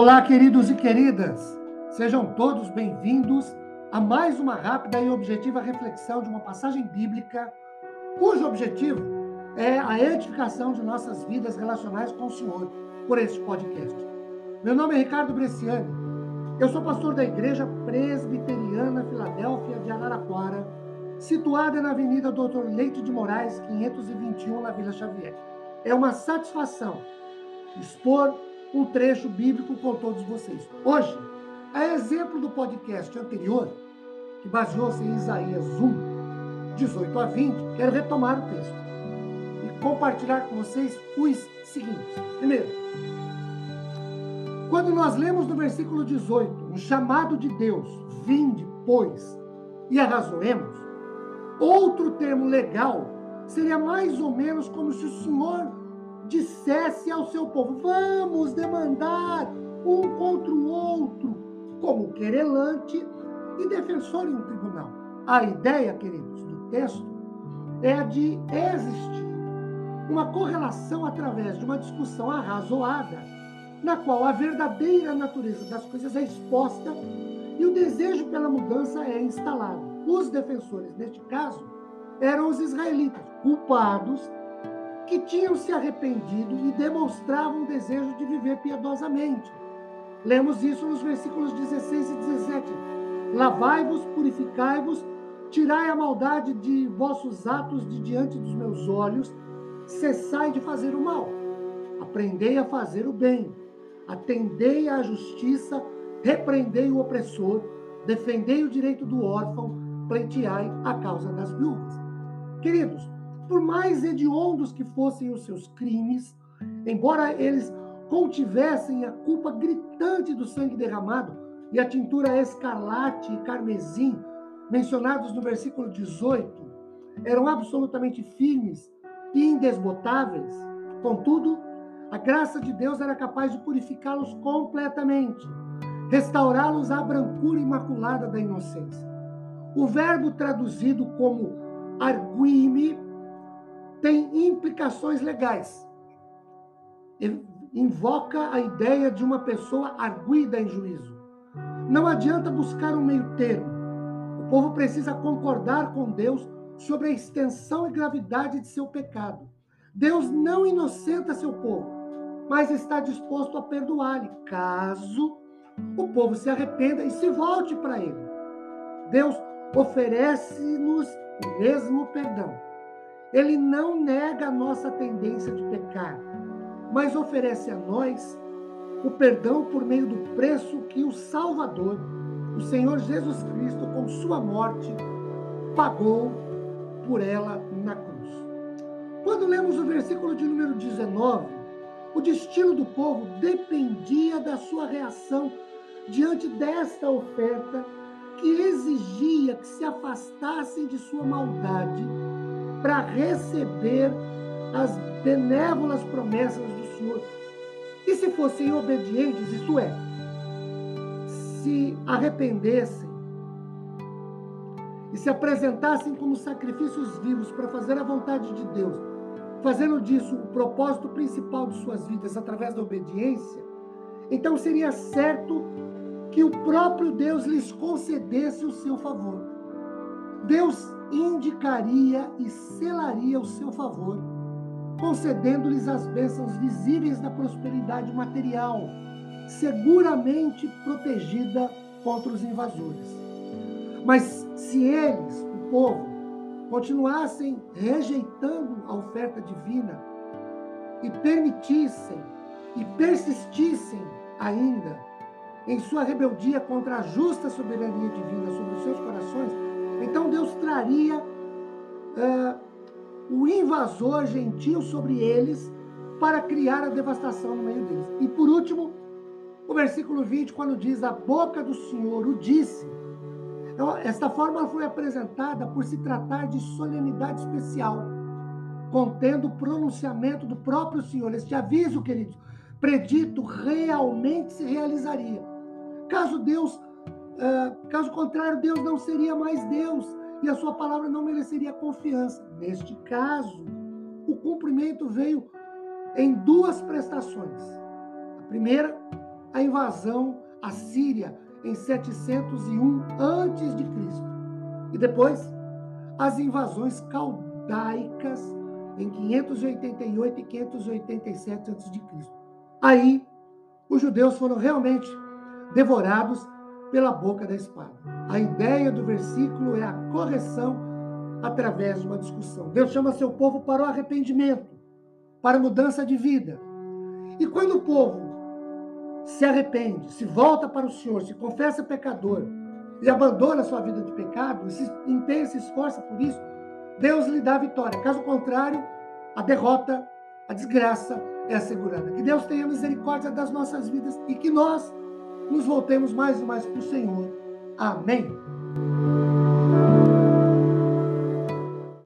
Olá, queridos e queridas. Sejam todos bem-vindos a mais uma rápida e objetiva reflexão de uma passagem bíblica cujo objetivo é a edificação de nossas vidas relacionais com o Senhor por este podcast. Meu nome é Ricardo Bresciani. Eu sou pastor da Igreja Presbiteriana Filadélfia de Araraquara, situada na Avenida Doutor Leite de Moraes, 521, na Vila Xavier. É uma satisfação expor um trecho bíblico com todos vocês. Hoje, a exemplo do podcast anterior, que baseou-se em Isaías 1, 18 a 20, quero retomar o texto e compartilhar com vocês os seguintes. Primeiro, quando nós lemos no versículo 18, um chamado de Deus, vinde, pois, e arrazoemos, outro termo legal seria mais ou menos como se o Senhor dissesse ao seu povo: vamos demandar um contra o outro, como querelante e defensor em um tribunal. A ideia, queridos, do texto é de existir uma correlação através de uma discussão arrazoada, na qual a verdadeira natureza das coisas é exposta e o desejo pela mudança é instalado. Os defensores, neste caso, eram os israelitas, culpados que tinham se arrependido e demonstravam desejo de viver piedosamente. Lemos isso nos versículos 16 e 17. Lavai-vos, purificai-vos, tirai a maldade de vossos atos de diante dos meus olhos, cessai de fazer o mal. Aprendei a fazer o bem, atendei à justiça, repreendei o opressor, defendei o direito do órfão, pleiteai a causa das viúvas. Queridos, por mais hediondos que fossem os seus crimes, embora eles contivessem a culpa gritante do sangue derramado e a tintura escarlate e carmesim, mencionados no versículo 18, eram absolutamente firmes e indesbotáveis. Contudo, a graça de Deus era capaz de purificá-los completamente, restaurá-los à brancura imaculada da inocência. O verbo traduzido como arguime tem implicações legais. Invoca a ideia de uma pessoa arguida em juízo. Não adianta buscar um meio termo. O povo precisa concordar com Deus sobre a extensão e gravidade de seu pecado. Deus não inocenta seu povo, mas está disposto a perdoar-lhe, caso o povo se arrependa e se volte para ele. Deus oferece-nos o mesmo perdão ele não nega a nossa tendência de pecar, mas oferece a nós o perdão por meio do preço que o Salvador, o Senhor Jesus Cristo, com sua morte, pagou por ela na cruz. Quando lemos o versículo de número 19, o destino do povo dependia da sua reação diante desta oferta que exigia que se afastassem de sua maldade para receber as benévolas promessas do Senhor. E se fossem obedientes, isto é, se arrependessem e se apresentassem como sacrifícios vivos para fazer a vontade de Deus, fazendo disso o propósito principal de suas vidas através da obediência, então seria certo que o próprio Deus lhes concedesse o seu favor. Deus indicaria e selaria o seu favor, concedendo-lhes as bênçãos visíveis da prosperidade material, seguramente protegida contra os invasores. Mas se eles, o povo, continuassem rejeitando a oferta divina e permitissem e persistissem ainda em sua rebeldia contra a justa soberania divina sobre os seus corações, então Deus traria uh, o invasor gentil sobre eles para criar a devastação no meio deles. E por último, o versículo 20, quando diz: A boca do Senhor o disse. Então, esta forma foi apresentada por se tratar de solenidade especial, contendo o pronunciamento do próprio Senhor. Este aviso, queridos, predito realmente se realizaria. Caso Deus Uh, caso contrário, Deus não seria mais Deus e a sua palavra não mereceria confiança. Neste caso, o cumprimento veio em duas prestações. A primeira, a invasão assíria em 701 antes de Cristo. E depois as invasões caldaicas em 588 e 587 a.C. Aí, os judeus foram realmente devorados pela boca da espada. A ideia do versículo é a correção através de uma discussão. Deus chama seu povo para o arrependimento, para a mudança de vida. E quando o povo se arrepende, se volta para o Senhor, se confessa pecador e abandona sua vida de pecado, se empenha, se esforça por isso, Deus lhe dá a vitória. Caso contrário, a derrota, a desgraça é assegurada. Que Deus tenha misericórdia das nossas vidas e que nós nos voltemos mais e mais para o Senhor. Amém.